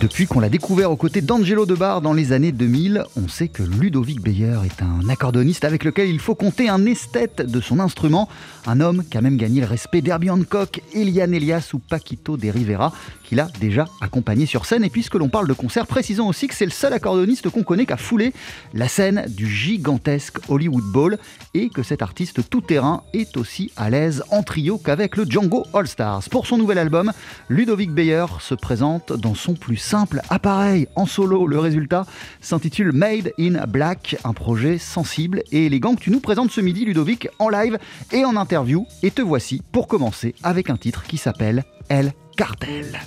Depuis qu'on l'a découvert aux côtés d'Angelo Debar dans les années 2000, on sait que Ludovic Beyer est un accordoniste avec lequel il faut compter un esthète de son instrument, un homme qui a même gagné le respect d'Herbie Hancock, Eliane Elias ou Paquito de Rivera, qu'il a déjà accompagné sur scène. Et puisque l'on parle de concert, précisons aussi que c'est le seul accordoniste qu'on connaît qui a foulé la scène du gigantesque Hollywood Bowl et que cet artiste tout-terrain est aussi à l'aise en trio qu'avec le Django All Stars. Pour son nouvel album, Ludovic Beyer se présente dans son plus simple appareil en solo. Le résultat s'intitule Made in Black, un projet sensible et élégant que tu nous présentes ce midi, Ludovic, en live et en interview. Et te voici pour commencer avec un titre qui s'appelle El Cartel.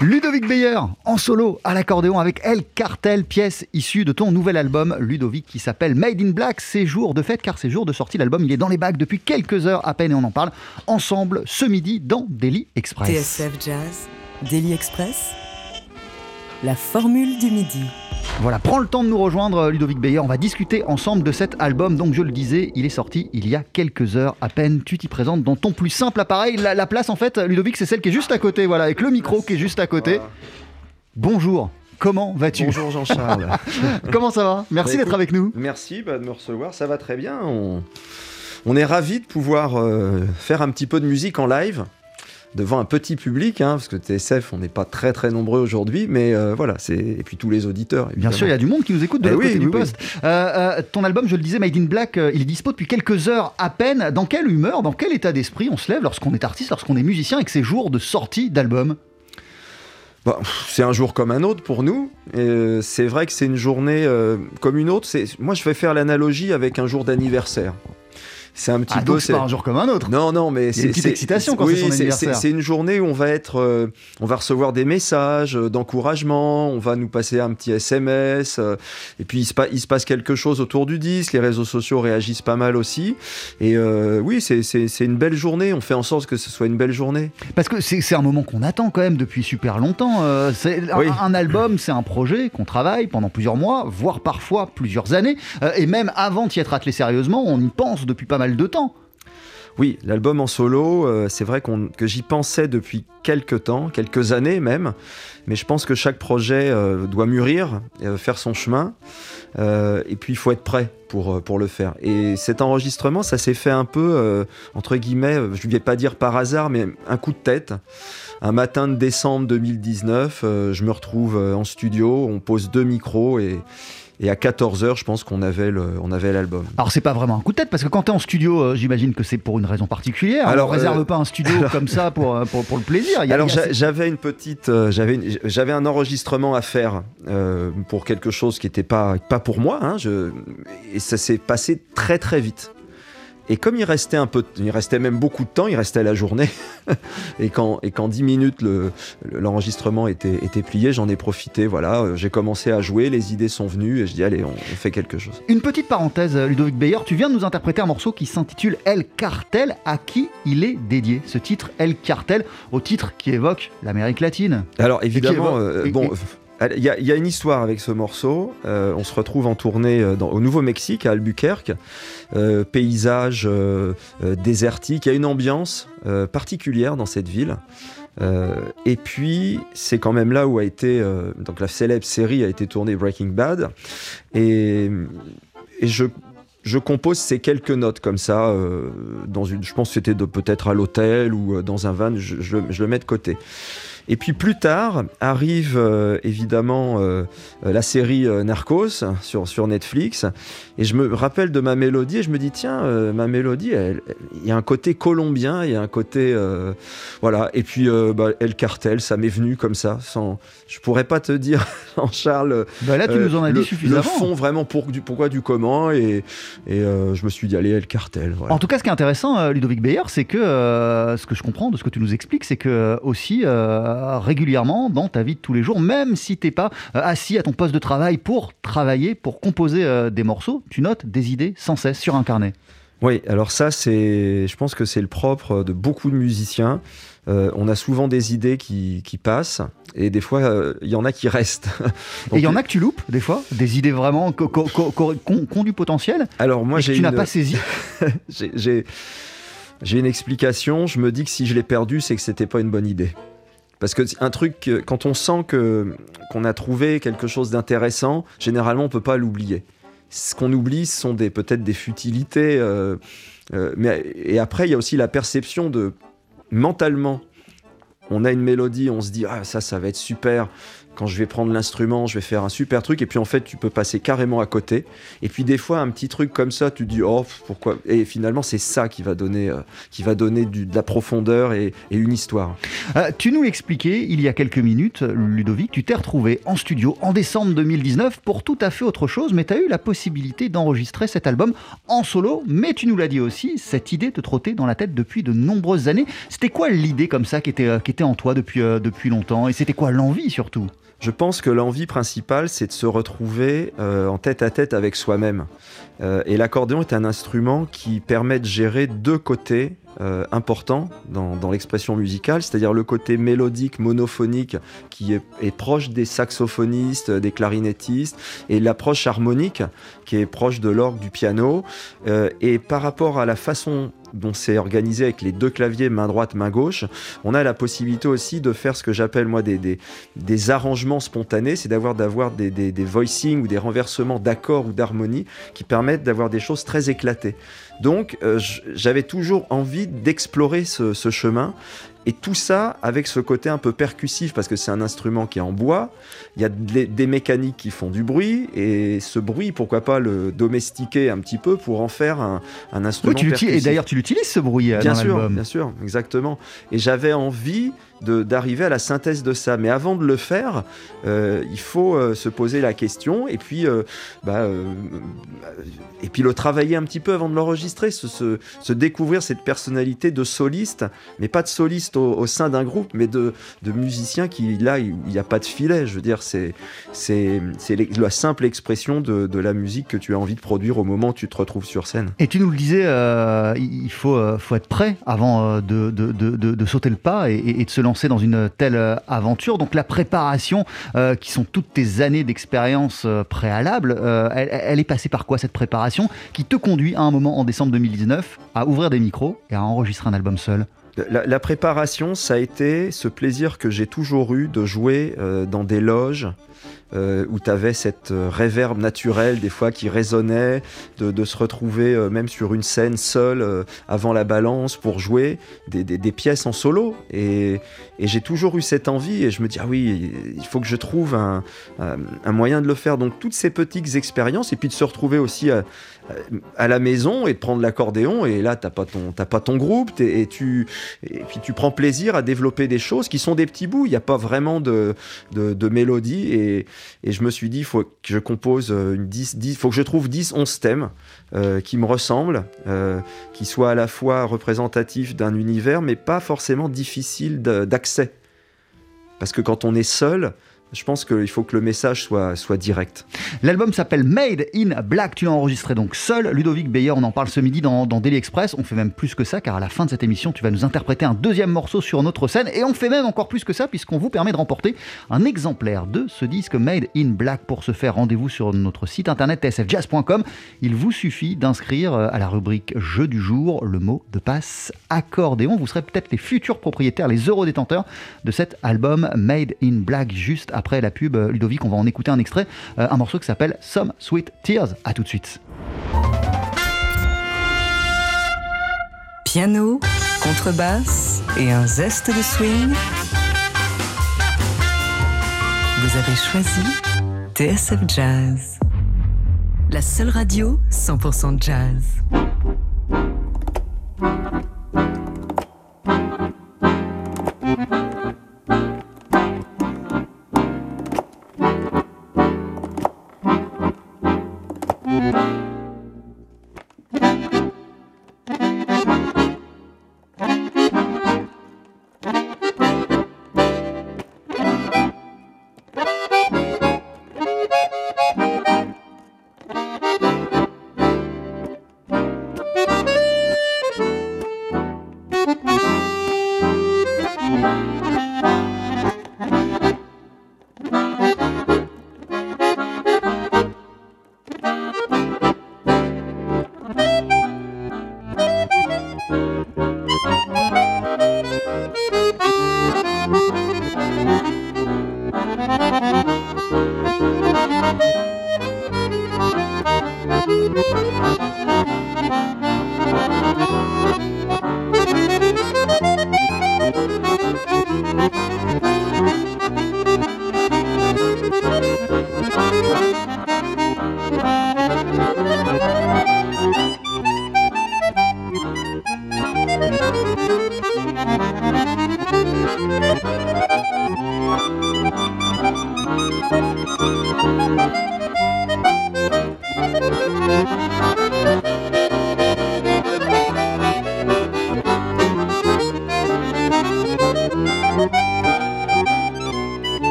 Ludovic Beyer en solo à l'accordéon avec El Cartel, pièce issue de ton nouvel album Ludovic qui s'appelle Made in Black. C'est jour de fête car c'est jour de sortie. L'album il est dans les bacs depuis quelques heures à peine et on en parle ensemble ce midi dans Daily Express. TSF Jazz, Daily Express, la formule du midi. Voilà, prends le temps de nous rejoindre, Ludovic Beyer. On va discuter ensemble de cet album. Donc, je le disais, il est sorti il y a quelques heures à peine. Tu t'y présentes dans ton plus simple appareil. La, la place, en fait, Ludovic, c'est celle qui est juste à côté. Voilà, avec le micro qui est juste à côté. Bonjour. Comment vas-tu? Bonjour Jean-Charles. Comment ça va? Merci Bah, d'être avec nous. Merci bah, de me recevoir, ça va très bien. On, on est ravis de pouvoir euh, faire un petit peu de musique en live devant un petit public, hein, parce que TSF, on n'est pas très très nombreux aujourd'hui, mais euh, voilà, c'est et puis tous les auditeurs. Bien sûr, il y a du monde qui nous écoute de Eh l'autre oui, côté du oui. poste. Euh, euh, ton album, je le disais, Made in Black, il est dispo depuis quelques heures à peine. Dans quelle humeur, dans quel état d'esprit on se lève lorsqu'on est artiste, lorsqu'on est musicien et que c'est jour de sortie d'album? Bah, c'est un jour comme un autre pour nous. Euh, c'est vrai que c'est une journée euh, comme une autre. Moi, je vais faire l'analogie avec un jour d'anniversaire. C'est un petit Ah, peu. c'est pas un jour comme un autre. Non, non, mais c'est une petite excitation quand oui, c'est son anniversaire. C'est une journée où on va être, euh, on va recevoir des messages euh, d'encouragement, on va nous passer un petit SMS, euh, et puis il se, pa- il se passe quelque chose autour du disque. Les réseaux sociaux réagissent pas mal aussi, et euh, oui, c'est- une belle journée. On fait en sorte que ce soit une belle journée. Parce que c'est un moment qu'on attend quand même depuis super longtemps. C'est un- Oui. un, album, c'est un projet qu'on travaille pendant plusieurs mois, voire parfois plusieurs années. Et même avant d'y être attelé sérieusement, on y pense depuis pas mal de temps. Oui, l'album en solo, euh, c'est vrai que j'y pensais depuis quelques temps, quelques années même, mais je pense que chaque projet euh, doit mûrir, euh, faire son chemin, et puis il faut être prêt pour, pour le faire. Et cet enregistrement, ça s'est fait un peu, entre guillemets, je ne vais pas dire par hasard, mais un coup de tête. Un matin de décembre 2019, euh, je me retrouve en studio, on pose deux micros et, et à 14h, je pense qu'on avait le- on avait l'album. Alors c'est pas vraiment un coup de tête parce que quand t'es en studio, euh, j'imagine que c'est pour une raison particulière. Alors, on réserve euh, pas un studio comme ça pour, euh, pour, pour le plaisir. Il y a- Alors j'avais une petite, euh, j'avais un enregistrement à faire pour quelque chose qui n'était pas pas pour moi. hein, je- et ça s'est passé très très vite. Et comme il restait un peu, il restait même beaucoup de temps, il restait la journée. et quand et quand 10 minutes le- le- l'enregistrement était était plié, j'en ai profité. Voilà, euh, j'ai commencé à jouer, les idées sont venues et je dis allez, on, on fait quelque chose. Une petite parenthèse, euh, Ludovic Beyer, tu viens de nous interpréter un morceau qui s'intitule El Cartel. À qui il est dédié Ce titre, El Cartel, au titre qui évoque l'Amérique latine. Alors évidemment, euh, bon, et- il y, a- une histoire avec ce morceau. Euh, on se retrouve en tournée euh, au Nouveau-Mexique, à Albuquerque, Euh, paysage désertique. Il y a une ambiance particulière dans cette ville. Et puis, c'est quand même là où a été donc la célèbre série a été tournée Breaking Bad. Et, je compose ces quelques notes comme ça dans une. Je pense que c'était peut-être à l'hôtel ou dans un van. Je le mets de côté. Et puis plus tard arrive euh, évidemment euh, euh, la série Narcos sur, sur Netflix. Et je me rappelle de ma mélodie et je me dis, tiens, euh, ma mélodie, il y a un côté colombien, il y a un côté. voilà. Et puis bah, El Cartel, ça m'est venu comme ça. Sans, je pourrais pas te dire, Jean-Charles. Bah là, tu nous en as le, dit suffisamment. Le fond, vraiment, pour, du, pourquoi, du comment. Et, et je me suis dit, allez, El Cartel. Voilà. En tout cas, ce qui est intéressant, Ludovic Beyer, c'est que ce que je comprends de ce que tu nous expliques, c'est que aussi euh, régulièrement dans ta vie de tous les jours, même si t'es pas euh, assis à ton poste de travail pour travailler, pour composer euh, des morceaux, tu notes des idées sans cesse sur un carnet. Oui, alors ça, c'est, je pense que c'est le propre de beaucoup de musiciens. Euh, on a souvent des idées qui, qui passent et des fois, euh, il y en a qui restent. Et il y en a que tu loupes des fois, des idées vraiment qui ont du potentiel Alors moi, j'ai tu n'as une, pas saisi. j'ai, j'ai- j'ai une explication. Je me dis que si je l'ai perdu, c'est que c'était pas une bonne idée. Parce que un truc, quand on sent que qu'on a trouvé quelque chose d'intéressant, généralement on peut pas l'oublier. Ce qu'on oublie, ce sont peut-être des futilités. euh, euh, mais et après, il y a aussi la perception de mentalement. On a une mélodie, on se dit ah ça, ça va être super. Quand je vais prendre l'instrument, je vais faire un super truc, et puis en fait, tu peux passer carrément à côté. Et puis des fois, un petit truc comme ça, tu te dis, oh, pourquoi? Et finalement, c'est ça qui va donner, euh, qui va donner de la profondeur et, une histoire. Euh, tu nous l'expliquais il y a quelques minutes, Ludovic, tu t'es retrouvé en studio en décembre 2019 pour tout à fait autre chose, mais tu as eu la possibilité d'enregistrer cet album en solo, mais tu nous l'as dit aussi, cette idée te trottait dans la tête depuis de nombreuses années. C'était quoi l'idée comme ça qui était, euh, qui était en toi depuis, depuis longtemps? Et c'était quoi l'envie surtout? Je pense que l'envie principale, c'est de se retrouver euh, en tête à tête avec soi-même. Euh, et l'accordéon est un instrument qui permet de gérer deux côtés euh, importants dans, l'expression musicale, c'est-à-dire le côté mélodique, monophonique, qui est, est proche des saxophonistes, des clarinettistes, et l'approche harmonique, qui est proche de l'orgue, du piano. Euh, et par rapport à la façon dont c'est organisé avec les deux claviers, main droite, main gauche, on a la possibilité aussi de faire ce que j'appelle moi des, des, des arrangements spontanés, c'est d'avoir des, des, voicings ou des renversements d'accords ou d'harmonie qui permettent d'avoir des choses très éclatées. Donc euh, j'avais toujours envie d'explorer ce chemin et tout ça avec ce côté un peu percussif parce que c'est un instrument qui est en bois, il y a des, des mécaniques qui font du bruit et ce bruit, pourquoi pas le domestiquer un petit peu pour en faire un, un instrument Oui, tu l'utilises- Et percussif. d'ailleurs, tu l'utilises ce bruit euh, Bien dans sûr, bien sûr, exactement. Et j'avais envie d'arriver à la synthèse de ça. Mais avant de le faire, euh, il faut euh, se poser la question et puis, euh, bah, et puis le travailler un petit peu avant de l'enregistrer, se, se- découvrir cette personnalité de soliste, mais pas de soliste au, sein d'un groupe, mais de, de musicien qui, là, il n'y a pas de filet. Je veux dire, c'est la simple expression de, la musique que tu as envie de produire au moment où tu te retrouves sur scène. Et tu nous le disais, il faut, faut être prêt avant de, de- de- sauter le pas et de se lancer dans une telle euh, aventure. Donc la préparation, euh, qui sont toutes tes années d'expérience euh, préalable, elle, est passée par quoi cette préparation qui te conduit à un moment en décembre 2019 à ouvrir des micros et à enregistrer un album seul? La, préparation, ça a été ce plaisir que j'ai toujours eu de jouer dans des loges euh, où tu avais cette euh, réverbe naturelle des fois qui résonnait, de, se retrouver euh, même sur une scène seule avant la balance pour jouer des, pièces en solo. Et, j'ai toujours eu cette envie et je me dis, ah oui, il faut que je trouve un, un- moyen de le faire. Donc toutes ces petites expériences et puis de se retrouver aussi à la maison et de prendre l'accordéon et là t'as pas ton t'as pas ton groupe et tu puis tu prends plaisir à développer des choses qui sont des petits bouts. Il n'y a pas vraiment de, de, mélodie et, et je me suis dit faut que je compose euh, une 10 10 faut que je trouve 10 11 thèmes euh, qui me ressemblent euh, qui soient à la fois représentatifs d'un univers mais pas forcément difficiles d'accès. Parce que quand on est seul je pense qu'il faut que le message soit, direct. L'album s'appelle Made in Black. Tu l'as enregistré donc seul. Ludovic Beyer, on en parle ce midi dans, dans Daily Express. On fait même plus que ça, car à la fin de cette émission, tu vas nous interpréter un deuxième morceau sur notre scène. Et on fait même encore plus que ça, puisqu'on vous permet de remporter un exemplaire de ce disque Made in Black. Pour ce faire, rendez-vous sur notre site internet tsfjazz.com. Il vous suffit d'inscrire euh, à la rubrique Jeu du jour le mot de passe accordéon. Vous serez peut-être les futurs propriétaires, les eurodétenteurs de cet album Made in Black. Juste après après la pub, euh, Ludovic, on va en écouter un extrait, euh, un morceau qui s'appelle Some Sweet Tears. À tout de suite. Piano, contrebasse et un zeste de swing. Vous avez choisi TSF Jazz, la seule radio 100% jazz.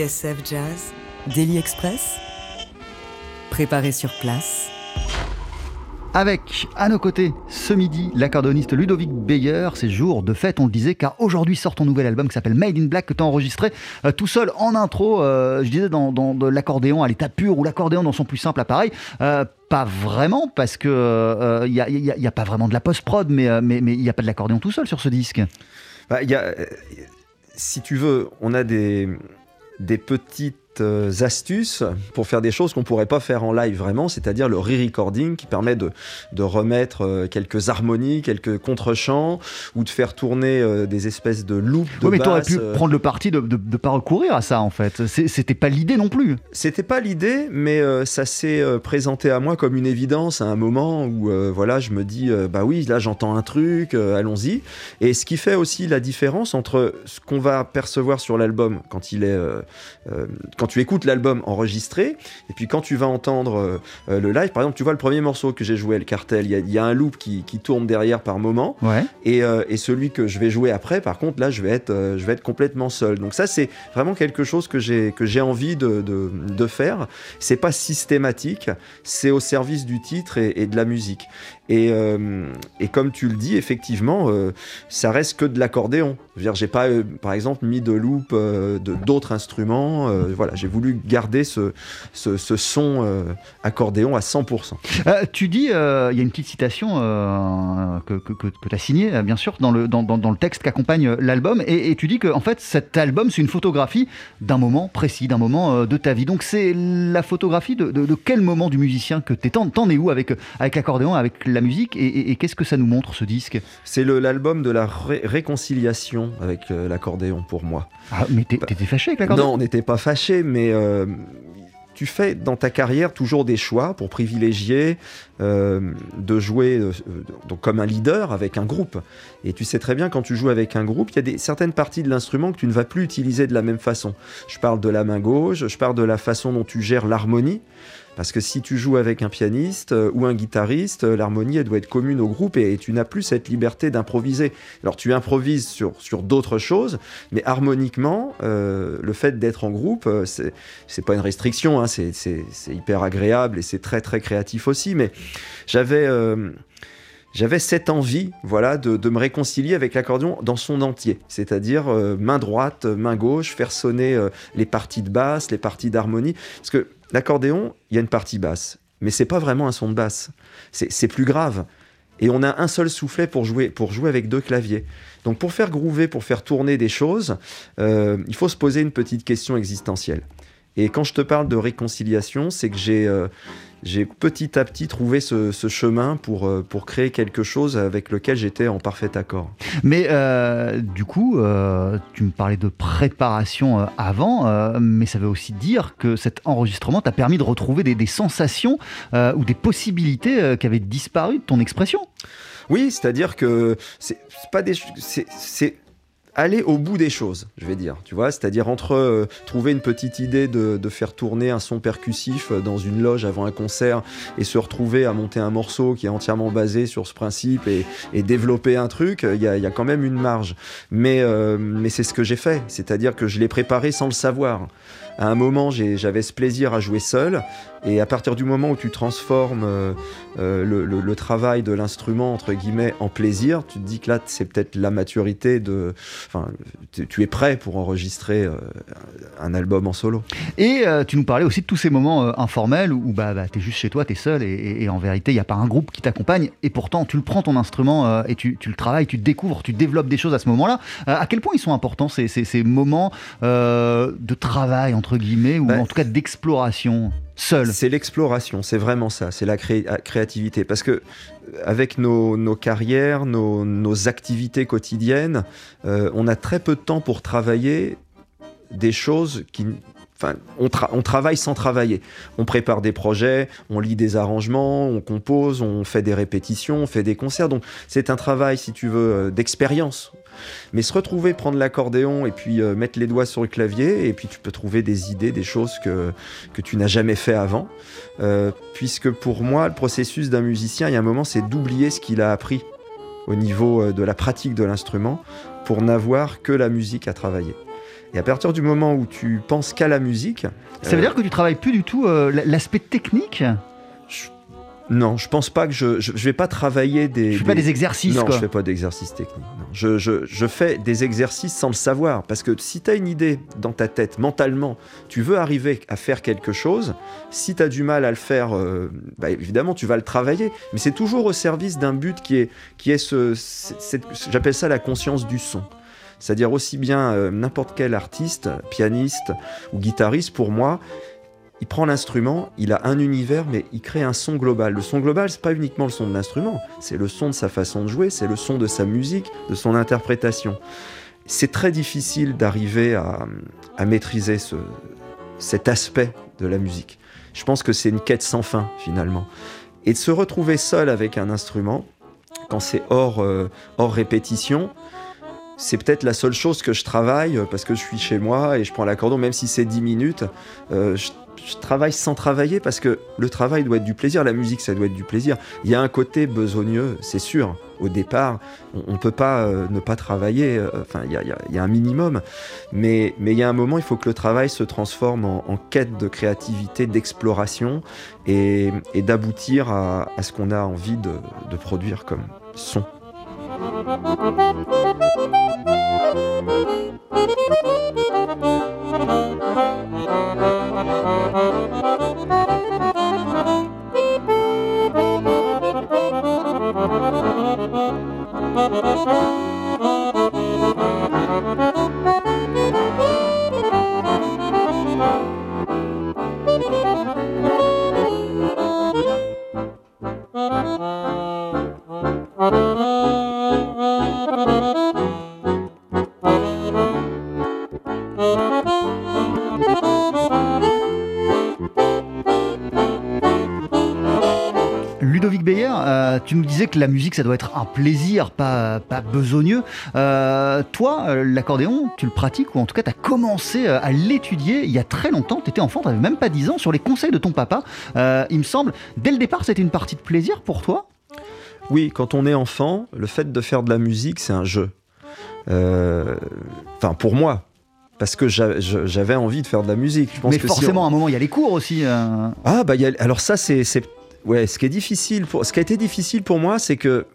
TSF Jazz, Daily Express, préparé sur place. Avec à nos côtés ce midi l'accordoniste Ludovic Beyer. C'est jour de fête, on le disait, car aujourd'hui sort ton nouvel album qui s'appelle Made in Black que tu as enregistré euh, tout seul en intro. euh, je disais dans, dans de l'accordéon à l'état pur ou l'accordéon dans son plus simple appareil. Euh, pas vraiment parce que il n'y a, y a- y a pas vraiment de la post-prod, mais il mais, mais il n'y a pas de l'accordéon tout seul sur ce disque. Bah, il y a, euh, si tu veux, on a des, des petites astuces pour faire des choses qu'on pourrait pas faire en live vraiment, c'est-à-dire le re-recording qui permet de, de remettre euh, quelques harmonies, quelques contre-chants ou de faire tourner euh, des espèces de loops de Oui, mais tu aurais basse, pu euh, prendre le parti de ne pas recourir à ça en fait. C'était pas l'idée non plus. C'était pas l'idée, mais euh, ça s'est euh, présenté à moi comme une évidence à un moment où euh, voilà, je me dis euh, bah oui, là j'entends un truc, euh, allons-y. Et ce qui fait aussi la différence entre ce qu'on va percevoir sur l'album quand il est euh, euh, quand tu écoutes l'album enregistré et puis quand tu vas entendre euh, euh, le live. Par exemple, tu vois le premier morceau que j'ai joué, le cartel, il y, a- il y a un loop qui, qui tourne derrière par moment. Ouais. Et, euh, et celui que je vais jouer après, par contre, là, je vais être, euh, je vais être complètement seul. Donc ça, c'est vraiment quelque chose que j'ai que j'ai envie de, de, de faire. C'est pas systématique, c'est au service du titre et, et de la musique. Et, euh, et comme tu le dis, effectivement, euh, ça reste que de l'accordéon. J'ai pas, euh, par exemple, mis de loop d'autres instruments. Voilà, j'ai voulu garder ce, son accordéon à 100%. Euh, tu dis, il y a une petite citation que, tu as signée, bien sûr, dans le, dans, dans, dans texte qui accompagne euh, l'album, et, tu dis que en fait, cet album, c'est une photographie d'un moment précis, d'un moment de ta vie. Donc c'est la photographie de, quel moment du musicien que t'es? T'en t'en es où avec, avec l'accordéon, avec la musique, et, et- et qu'est-ce que ça nous montre, ce disque? C'est l'album de la ré- réconciliation avec euh, l'accordéon pour moi. ah, Mais t'étais fâché avec l'accordéon? Non, on n'était pas fâchés, mais euh, tu fais dans ta carrière toujours des choix pour privilégier euh, de jouer euh, donc comme un leader avec un groupe. Et tu sais très bien quand tu joues avec un groupe, il y a des, certaines parties de l'instrument que tu ne vas plus utiliser de la même façon. Je parle de la main gauche, je parle de la façon dont tu gères l'harmonie. Parce que si tu joues avec un pianiste euh, ou un guitariste, euh, l'harmonie, elle doit être commune au groupe et, tu n'as plus cette liberté d'improviser. Alors tu improvises sur, sur d'autres choses, mais harmoniquement, euh, le fait d'être en groupe, c'est c'est pas une restriction, hein, c'est hyper agréable et c'est très très créatif aussi. Mais j'avais j'avais cette envie, voilà, de, de me réconcilier avec l'accordéon dans son entier, c'est-à-dire main droite, main gauche, faire sonner les parties de basse, les parties d'harmonie, parce que l'accordéon, il y a une partie basse, mais c'est pas vraiment un son de basse, c'est plus grave. Et on a un seul soufflet pour jouer, pour jouer avec deux claviers. Donc pour faire groover, pour faire tourner des choses, euh, il faut se poser une petite question existentielle. Et quand je te parle de réconciliation, c'est que j'ai euh, petit à petit trouvé ce, ce chemin pour, euh, pour créer quelque chose avec lequel j'étais en parfait accord. Mais euh, du coup, euh, tu me parlais de préparation avant, mais ça veut aussi dire que cet enregistrement t'a permis de retrouver des, des sensations ou des possibilités qui avaient disparu de ton expression? Oui, c'est-à-dire que c'est pas des, c'est aller au bout des choses, je vais dire. Tu vois, c'est-à-dire entre euh, trouver une petite idée de, faire tourner un son percussif euh, dans une loge avant un concert et se retrouver à monter un morceau qui est entièrement basé sur ce principe et, développer un truc, il y, a, quand même une marge. Mais, euh, mais c'est ce que j'ai fait, c'est-à-dire que je l'ai préparé sans le savoir. À un moment, j'avais ce plaisir à jouer seul, et à partir du moment où tu transformes euh, euh, le, le- le travail de l'instrument entre guillemets en plaisir, tu te dis que là c'est peut-être la maturité de, enfin, tu, es prêt pour enregistrer euh, un album en solo. Et tu nous parlais aussi de tous ces moments informels où bah, bah, tu es juste chez toi, tu es seul, et, et- et en vérité, il n'y a pas un groupe qui t'accompagne, et pourtant, tu le prends ton instrument et tu, tu le travailles, tu découvres, tu développes des choses à ce moment-là. À quel point ils sont importants ces, ces- ces moments de travail, entre guillemets, ou Bah, en tout cas d'exploration? Seul C'est l'exploration, c'est vraiment ça, c'est la la créativité. Parce que euh, avec nos, carrières, nos, activités quotidiennes, euh, on a très peu de temps pour travailler des choses qui... Enfin, on travaille sans travailler. On prépare des projets, on lit des arrangements, on compose, on fait des répétitions, on fait des concerts. Donc c'est un travail, si tu veux, euh, d'expérience. Mais se retrouver, prendre l'accordéon et puis euh, mettre les doigts sur le clavier, et puis tu peux trouver des idées, des choses que, que tu n'as jamais fait avant. Euh, puisque pour moi, le processus d'un musicien, il y a un moment, c'est d'oublier ce qu'il a appris au niveau euh, de la pratique de l'instrument pour n'avoir que la musique à travailler. Et à partir du moment où tu penses qu'à la musique, Ça veut euh, dire que tu travailles plus du tout euh, l'aspect technique? Non, je pense pas que je, je, je vais pas travailler des. Je fais pas des exercices, Non, quoi. je fais pas d'exercices techniques. non. Je, je, je fais des exercices sans le savoir. Parce que si tu as une idée dans ta tête, mentalement, tu veux arriver à faire quelque chose, si tu as du mal à le faire, euh, bah, évidemment, tu vas le travailler. Mais c'est toujours au service d'un but qui est, qui est ce. J'appelle ça la conscience du son. C'est-à-dire aussi bien euh, n'importe quel artiste, pianiste ou guitariste, pour moi, il prend l'instrument, il a un univers, mais il crée un son global. Le son global, c'est pas uniquement le son de l'instrument, c'est le son de sa façon de jouer, c'est le son de sa musique, de son interprétation. C'est très difficile d'arriver à, maîtriser ce, cet aspect de la musique. Je pense que c'est une quête sans fin, finalement. Et de se retrouver seul avec un instrument, quand c'est hors, euh, répétition, c'est peut-être la seule chose que je travaille parce que je suis chez moi et je prends l'accordéon, même si c'est 10 minutes. euh, je travaille sans travailler parce que le travail doit être du plaisir, la musique ça doit être du plaisir. Il y a un côté besogneux, c'est sûr. Au départ, on ne peut pas euh, ne pas travailler, euh, il y a, un minimum, mais il y a un moment, il faut que le travail se transforme en, quête de créativité, d'exploration et, d'aboutir à, à ce qu'on a envie de, de produire comme son. Música que la musique, ça doit être un plaisir, pas, pas besogneux. toi, l'accordéon, tu le pratiques, ou en tout cas, tu as commencé à l'étudier il y a très longtemps. Tu étais enfant, tu n'avais même pas 10 ans, sur les conseils de ton papa. il me semble, dès le départ, c'était une partie de plaisir pour toi? Oui, quand on est enfant, le fait de faire de la musique, c'est un jeu. Enfin, pour moi, parce que j'avais envie de faire de la musique. Je pense Mais forcément, à un moment, il y a les cours aussi. Euh. Ah, bah, alors ça, c'est. Ouais, ce qui est difficile, ce qui a été difficile pour moi, c'est que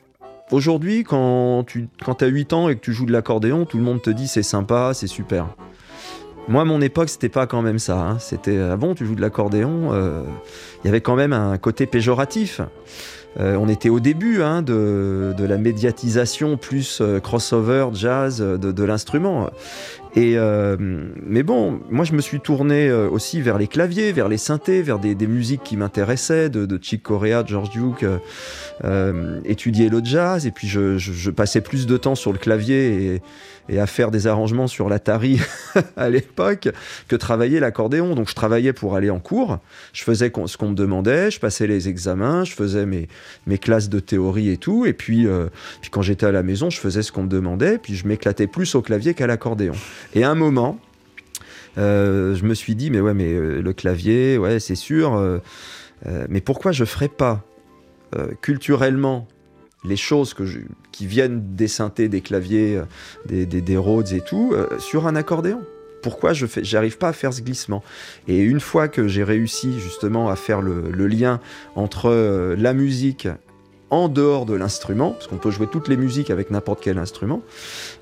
aujourd'hui, quand tu quand as 8 ans et que tu joues de l'accordéon, tout le monde te dit c'est sympa, c'est super. Moi, à mon époque, c'était pas quand même ça. Hein. C'était ah bon, tu joues de l'accordéon. Euh, il y avait quand même un côté péjoratif. Euh, on était au début hein, de, la médiatisation plus crossover, jazz de l'instrument. Et euh, mais bon, moi je me suis tourné euh, aussi vers les claviers, vers les synthés, vers des, musiques qui m'intéressaient, de, de, Chick Corea, de George Duke, euh, étudier le jazz. Et puis je, passais plus de temps sur le clavier et, à faire des arrangements sur l'Atari à l'époque que travailler l'accordéon. Donc je travaillais pour aller en cours, je faisais ce qu'on me demandait, je passais les examens, je faisais mes, mes classes de théorie et tout. Et puis, puis quand j'étais à la maison, je faisais ce qu'on me demandait, puis je m'éclatais plus au clavier qu'à l'accordéon. Et à un moment, euh, je me suis dit, mais ouais, mais euh, le clavier, ouais, c'est sûr, euh, mais pourquoi je ferais pas culturellement les choses que qui viennent des synthés, des claviers, des, des, Rhodes et tout, sur un accordéon? Pourquoi je j'arrive pas à faire ce glissement? Et une fois que j'ai réussi justement à faire le lien entre la musique en dehors de l'instrument, parce qu'on peut jouer toutes les musiques avec n'importe quel instrument,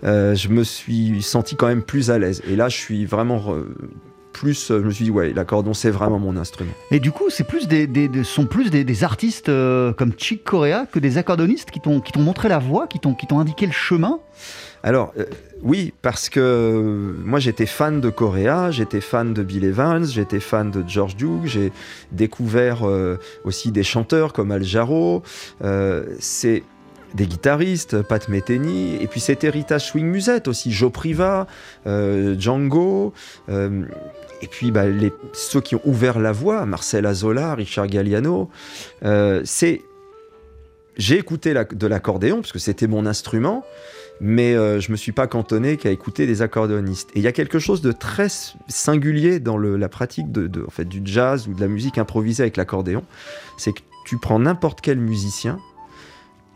euh, je me suis senti quand même plus à l'aise. Et là, je suis vraiment plus, je me suis dit, ouais, l'accordon, c'est vraiment mon instrument. Et du coup, c'est plus des, sont plus des, artistes euh, comme Chick Corea que des accordonistes qui t'ont montré la voie, qui t'ont indiqué le chemin? Alors, euh, oui, parce que euh, moi j'étais fan de Coréa, j'étais fan de Bill Evans, j'étais fan de George Duke, j'ai découvert euh, aussi des chanteurs comme Al Jarreau. c'est des guitaristes, Pat Metheny, et puis cet héritage swing musette aussi, Joe Priva, Django, et puis bah, ceux qui ont ouvert la voie, Marcel Azola, Richard Galliano. c'est j'ai écouté de l'accordéon parce que c'était mon instrument, mais euh, je me suis pas cantonné qu'à écouter des accordéonistes. Et il y a quelque chose de très singulier dans la pratique fait, du jazz ou de la musique improvisée avec l'accordéon, c'est que tu prends n'importe quel musicien,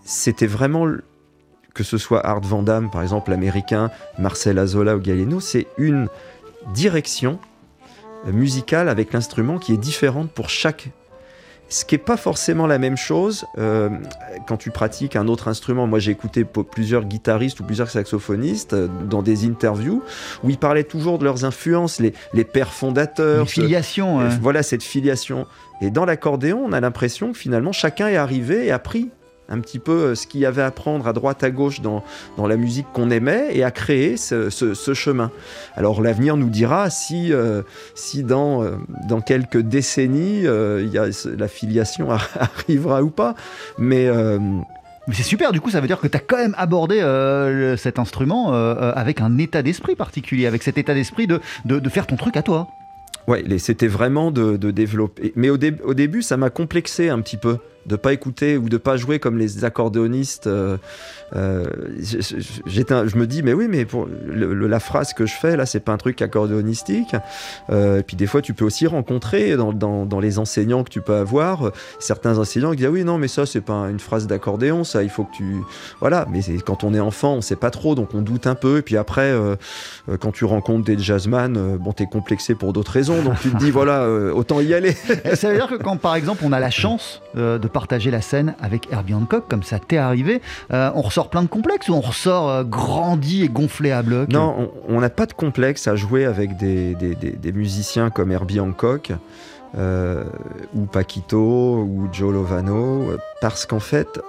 c'était vraiment que ce soit Art Van Damme, par exemple, l'américain, Marcel Azola ou Galeno, c'est une direction musicale avec l'instrument qui est différente pour chaque ce qui n'est pas forcément la même chose euh, quand tu pratiques un autre instrument. Moi, j'ai écouté plusieurs guitaristes ou plusieurs saxophonistes euh, dans des interviews où ils parlaient toujours de leurs influences, les, les pères fondateurs. Une filiation. Euh, voilà cette filiation. Et dans l'accordéon, on a l'impression que finalement chacun est arrivé et a pris un petit peu euh, ce qu'il y avait à prendre à droite à gauche dans, dans la musique qu'on aimait et à créer ce, ce, chemin. Alors l'avenir nous dira si, euh, si dans, euh, dans quelques décennies y a, la filiation arrivera ou pas. Mais mais c'est super, du coup, ça veut dire que tu as quand même abordé cet instrument avec un état d'esprit particulier, avec cet état d'esprit de, de, de, faire ton truc à toi. Ouais, c'était vraiment de, de, développer. Mais au, au début, ça m'a complexé un petit peu de pas écouter ou de pas jouer comme les accordéonistes. Euh, euh, je me dis, mais oui, mais pour la phrase que je fais là, c'est pas un truc accordéonistique. Euh, et puis des fois, tu peux aussi rencontrer dans, les enseignants que tu peux avoir certains enseignants qui disent, ah oui, non, mais ça, c'est pas une phrase d'accordéon, ça, il faut que tu. Voilà, mais quand on est enfant, on sait pas trop, donc on doute un peu. Et puis après, quand tu rencontres des jazzman, bon, t'es complexé pour d'autres raisons, donc tu te dis, voilà, autant y aller. ça veut dire que quand, par exemple, on a la chance de partager la scène avec Herbie Hancock, comme ça t'est arrivé, euh, on ressort plein de complexes ou on ressort euh, grandi et gonflé à bloc? Non, on n'a pas de complexe à jouer avec des, musiciens comme Herbie Hancock. Euh, ou Paquito ou Joe Lovano parce qu'en fait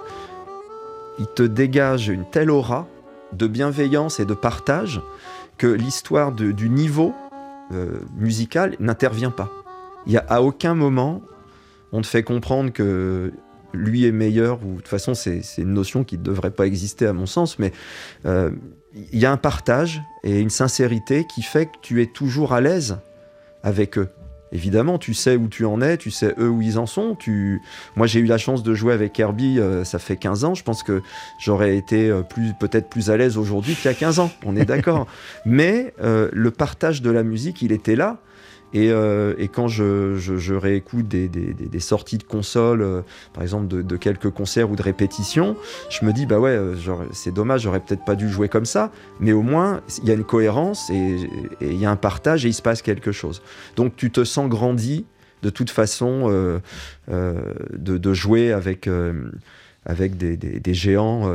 il te dégage une telle aura de bienveillance et de partage que l'histoire du niveau musical n'intervient pas. Il n'y a à aucun moment on te fait comprendre que lui est meilleur, ou de toute façon c'est une notion qui ne devrait pas exister à mon sens, mais euh, il y a un partage et une sincérité qui fait que tu es toujours à l'aise avec eux. Évidemment, tu sais où tu en es, tu sais eux où ils en sont. Tu... Moi, j'ai eu la chance de jouer avec Herbie, euh, ça fait 15 ans. Je pense que j'aurais été euh, plus, peut-être plus à l'aise aujourd'hui qu'il y a 15 ans, on est d'accord. Mais euh, le partage de la musique, il était là. Et, euh, et quand je, réécoute des, sorties de consoles, euh, par exemple de, quelques concerts ou de répétitions, je me dis, bah ouais, euh, c'est dommage, j'aurais peut-être pas dû jouer comme ça, mais au moins, il y a une cohérence et il y a un partage et il se passe quelque chose. Donc tu te sens grandi de toute façon de, jouer avec, avec des, géants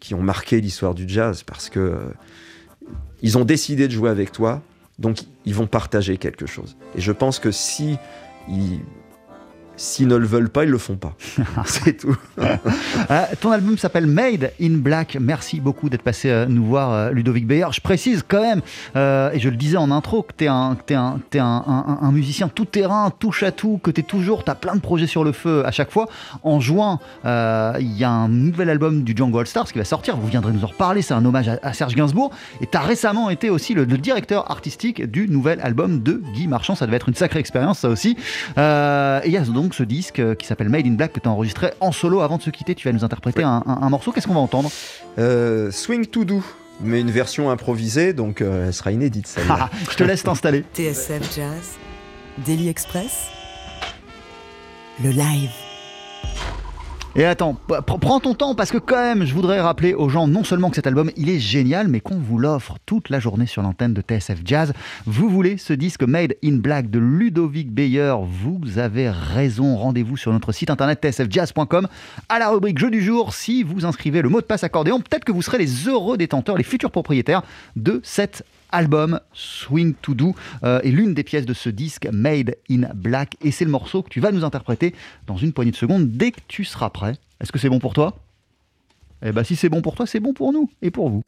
qui ont marqué l'histoire du jazz. Parce que euh, ils ont décidé de jouer avec toi, donc ils vont partager quelque chose. Et je pense que si ils, s'ils ne le veulent pas, ils le font pas. C'est tout. Euh, ton album s'appelle Made in Black. Merci beaucoup d'être passé euh, nous voir, euh, Ludovic Beyer. Je précise quand même, euh, et je le disais en intro, que tu es, un, que t'es un, t'es un, un- un musicien tout terrain, touche à tout, que tu es toujours, tu as plein de projets sur le feu à chaque fois. En juin, euh, il y a un nouvel album du Django All Stars qui va sortir. Vous viendrez nous en reparler. C'est un hommage à, à Serge Gainsbourg. Et tu as récemment été aussi le, le directeur artistique du nouvel album de Guy Marchand. Ça devait être une sacrée expérience, ça aussi. Et il y a donc ce disque euh, qui s'appelle Made in Black que tu as enregistré en solo. Avant de se quitter, tu vas nous interpréter un, un- un morceau. Qu'est-ce qu'on va entendre Euh, Swing to Do, mais une version improvisée, donc euh, elle sera inédite celle-là. Je te laisse t'installer. TSF Jazz, Daily Express, le live. Et attends, prends ton temps parce que quand même, je voudrais rappeler aux gens non seulement que cet album, il est génial, mais qu'on vous l'offre toute la journée sur l'antenne de TSF Jazz. Vous voulez ce disque Made in Black de Ludovic Beyer Vous avez raison. Rendez-vous sur notre site internet tsfjazz.com à la rubrique Jeu du jour. Si vous inscrivez le mot de passe accordéon, peut-être que vous serez les heureux détenteurs, les futurs propriétaires de cet album Swing to Do euh, est l'une des pièces de ce disque Made in Black et c'est le morceau que tu vas nous interpréter dans une poignée de secondes dès que tu seras prêt. Est-ce que c'est bon pour toi? Eh bien si c'est bon pour toi, c'est bon pour nous et pour vous.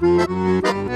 Música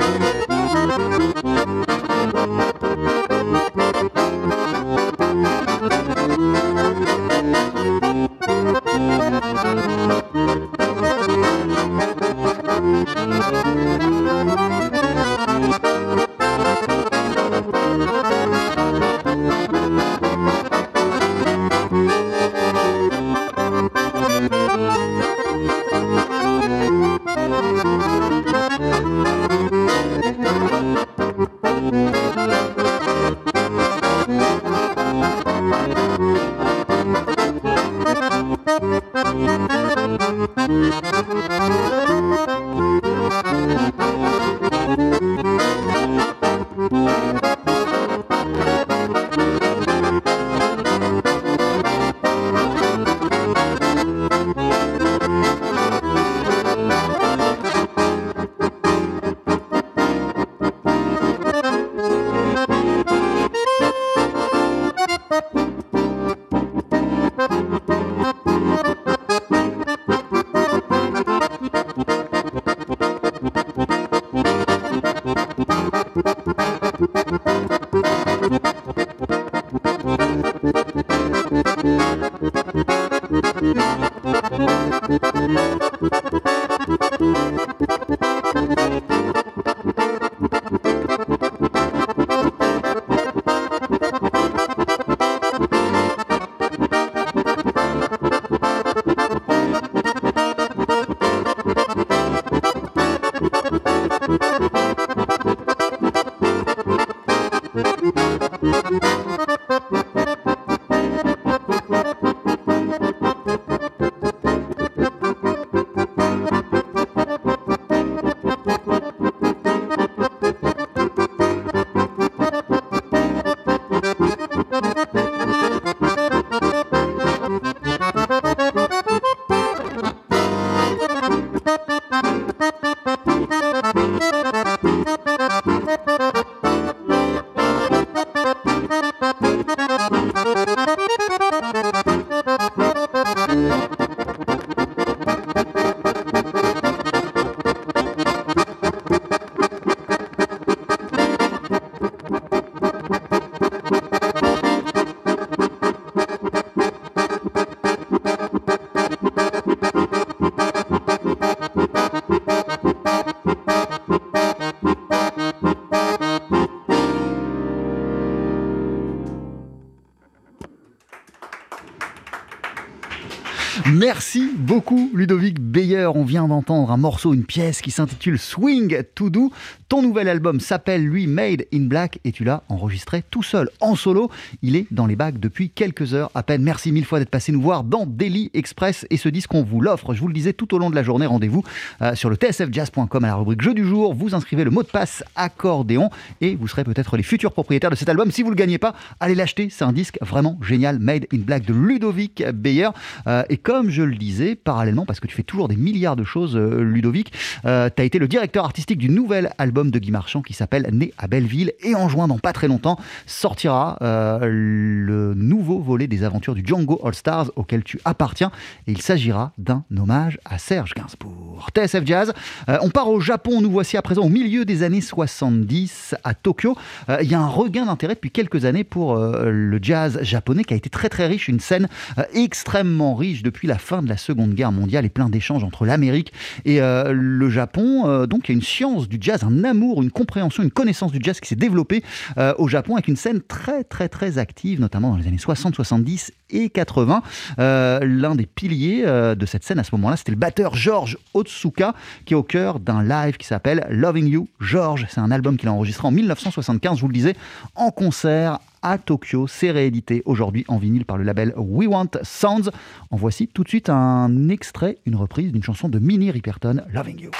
On vient d'entendre un morceau, une pièce qui s'intitule Swing to Do. Ton nouvel album s'appelle lui Made in Black et tu l'as enregistré tout seul en solo. Il est dans les bacs depuis quelques heures à peine. Merci mille fois d'être passé nous voir dans Daily Express et ce disque on vous l'offre. Je vous le disais tout au long de la journée. Rendez-vous euh, sur le tsfjazz.com à la rubrique jeu du jour. Vous inscrivez le mot de passe accordéon et vous serez peut-être les futurs propriétaires de cet album. Si vous le gagnez pas, allez l'acheter. C'est un disque vraiment génial. Made in Black de Ludovic Beyer. Euh, et comme je le disais, parallèlement, parce que tu fais toujours des de choses, euh, Ludovic, euh, tu as été le directeur artistique du nouvel album de Guy Marchand qui s'appelle Né à Belleville. Et en juin, dans pas très longtemps, sortira euh, le nouveau volet des aventures du Django All Stars auquel tu appartiens. Et il s'agira d'un hommage à Serge Gainsbourg. TSF Jazz, euh, on part au Japon. Nous voici à présent au milieu des années 70 à Tokyo. Il y a un regain d'intérêt depuis quelques années pour le jazz japonais qui a été très très riche, une scène extrêmement riche depuis la fin de la Seconde Guerre mondiale et plein d'échanges entre l'Amérique et euh, le Japon. Euh, donc il y a une science du jazz, un amour, une compréhension, une connaissance du jazz qui s'est développée euh, au Japon avec une scène très très très active, notamment dans les années 60, 70 et 80. Euh, L'un des piliers euh, de cette scène à ce moment-là, c'était le batteur George Otsuka qui est au cœur d'un live qui s'appelle Loving You George. C'est un album qu'il a enregistré en 1975, je vous le disais, en concert à Tokyo. C'est réédité aujourd'hui en vinyle par le label We Want Sounds. En voici tout de suite un extrait, une reprise d'une chanson de Minnie Riperton, Loving You.